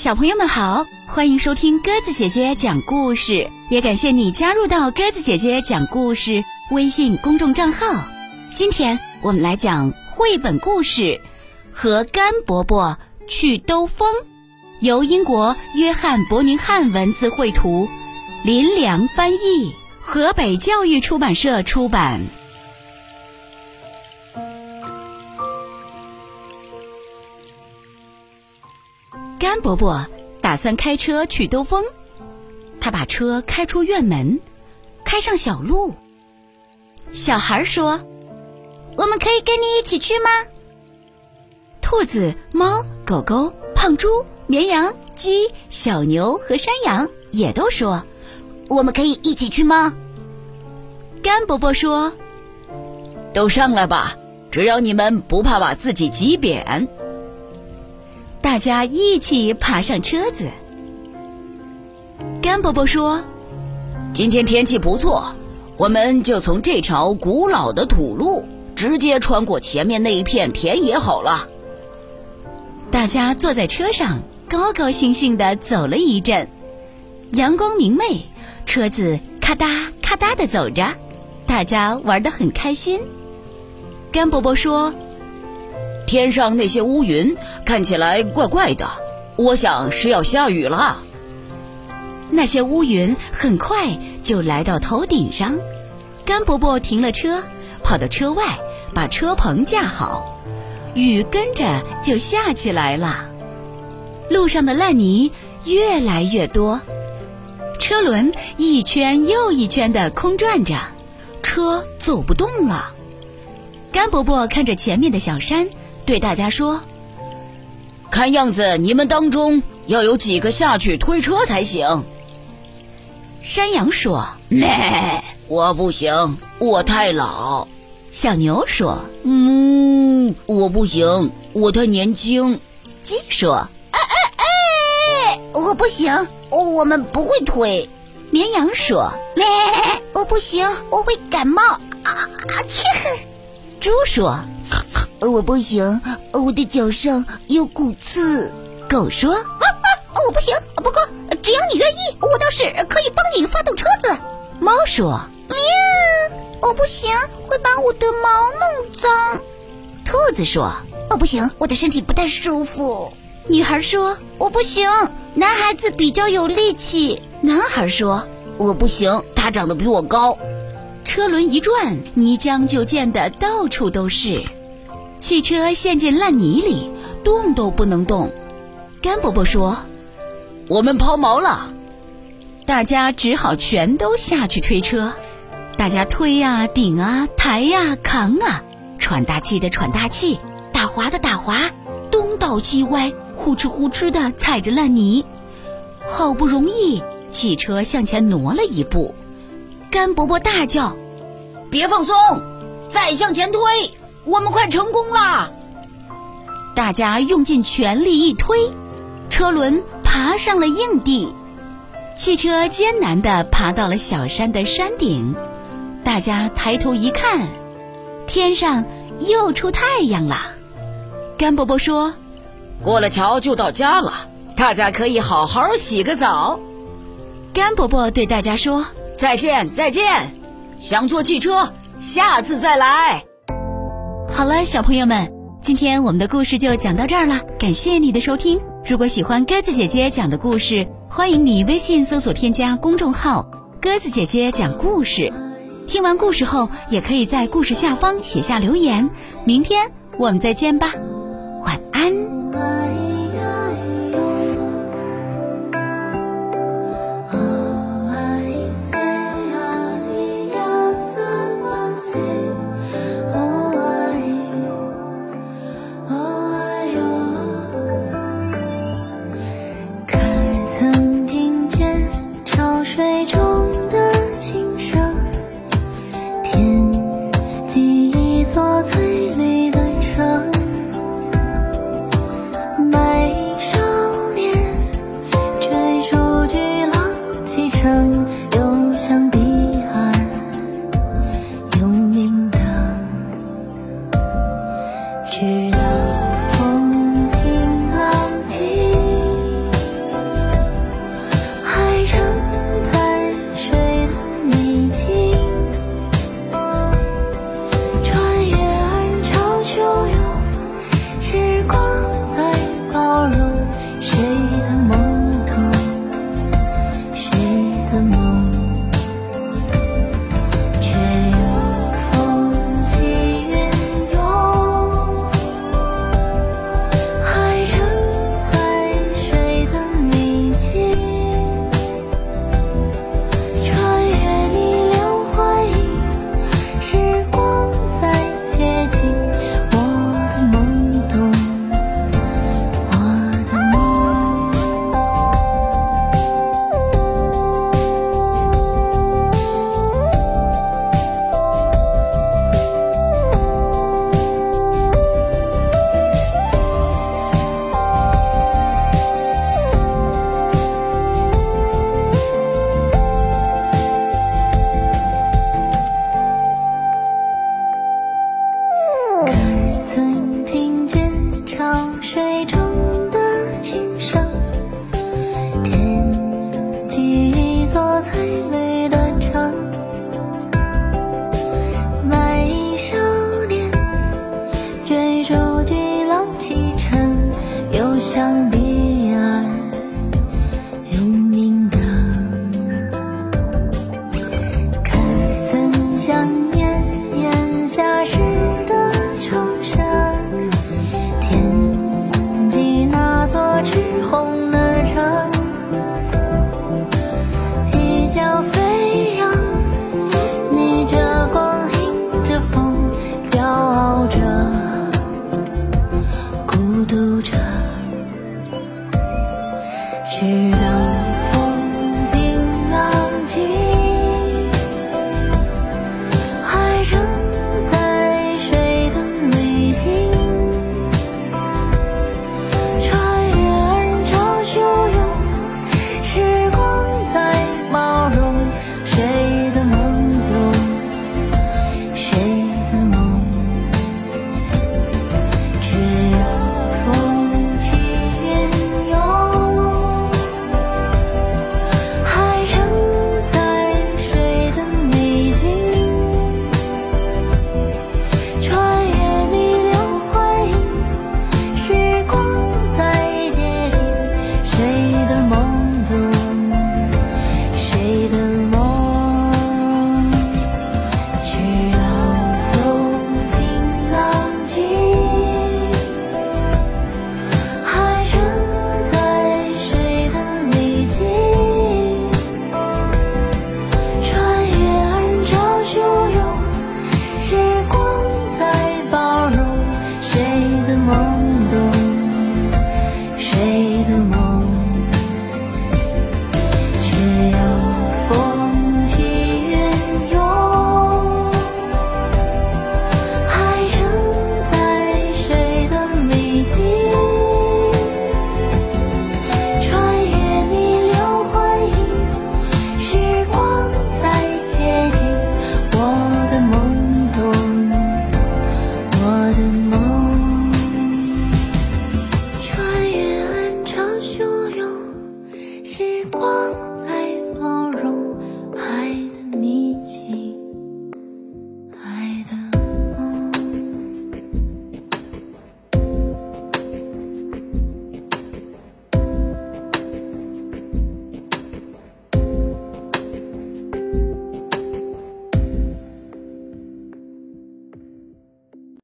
小朋友们好，欢迎收听鸽子姐姐讲故事，也感谢你加入到鸽子姐姐讲故事微信公众账号。今天我们来讲绘本故事《和甘伯伯去兜风》，由英国约翰·伯宁汉文字绘图，林良翻译，河北教育出版社出版。伯伯打算开车去兜风，他把车开出院门，开上小路。小孩说：“我们可以跟你一起去吗？”兔子、猫、狗狗、胖猪、绵羊、鸡、小牛和山羊也都说：“我们可以一起去吗？”甘伯伯说：“都上来吧，只要你们不怕把自己挤扁。”大家一起爬上车子。甘伯伯说：“今天天气不错，我们就从这条古老的土路直接穿过前面那一片田野好了。”大家坐在车上，高高兴兴的走了一阵，阳光明媚，车子咔嗒咔嗒的走着，大家玩得很开心。甘伯伯说。天上那些乌云看起来怪怪的，我想是要下雨了。那些乌云很快就来到头顶上，甘伯伯停了车，跑到车外把车棚架好，雨跟着就下起来了。路上的烂泥越来越多，车轮一圈又一圈的空转着，车走不动了。甘伯伯看着前面的小山。对大家说：“看样子你们当中要有几个下去推车才行。”山羊说：“咩，我不行，我太老。”小牛说：“嗯，我不行，我太年轻。”鸡说：“哎哎哎，我不行，我们不会推。”绵羊说：“咩，我不行，我会感冒。”啊啊切！猪说。我不行，我的脚上有骨刺。狗说：“ 我不行，不过只要你愿意，我倒是可以帮你发动车子。”猫说：“喵，我不行，会把我的毛弄脏。”兔子说：“我不行，我的身体不太舒服。”女孩说：“我不行，男孩子比较有力气。”男孩说：“我不行，他长得比我高。”车轮一转，泥浆就溅得到处都是。汽车陷进烂泥里，动都不能动。甘伯伯说：“我们抛锚了。”大家只好全都下去推车。大家推呀、顶啊、抬呀、扛啊，喘大气的喘大气，打滑的打滑，东倒西歪，呼哧呼哧的踩着烂泥。好不容易，汽车向前挪了一步。甘伯伯大叫：“别放松，再向前推！”我们快成功了！大家用尽全力一推，车轮爬上了硬地，汽车艰难地爬到了小山的山顶。大家抬头一看，天上又出太阳了。甘伯伯说：“过了桥就到家了，大家可以好好洗个澡。”甘伯伯对大家说：“再见，再见！想坐汽车，下次再来。”好了，小朋友们，今天我们的故事就讲到这儿了。感谢你的收听。如果喜欢鸽子姐姐讲的故事，欢迎你微信搜索添加公众号“鸽子姐姐讲故事”。听完故事后，也可以在故事下方写下留言。明天我们再见吧，晚安。我翠绿的城白衣少年追逐巨浪启程游向彼岸又明灯。可曾相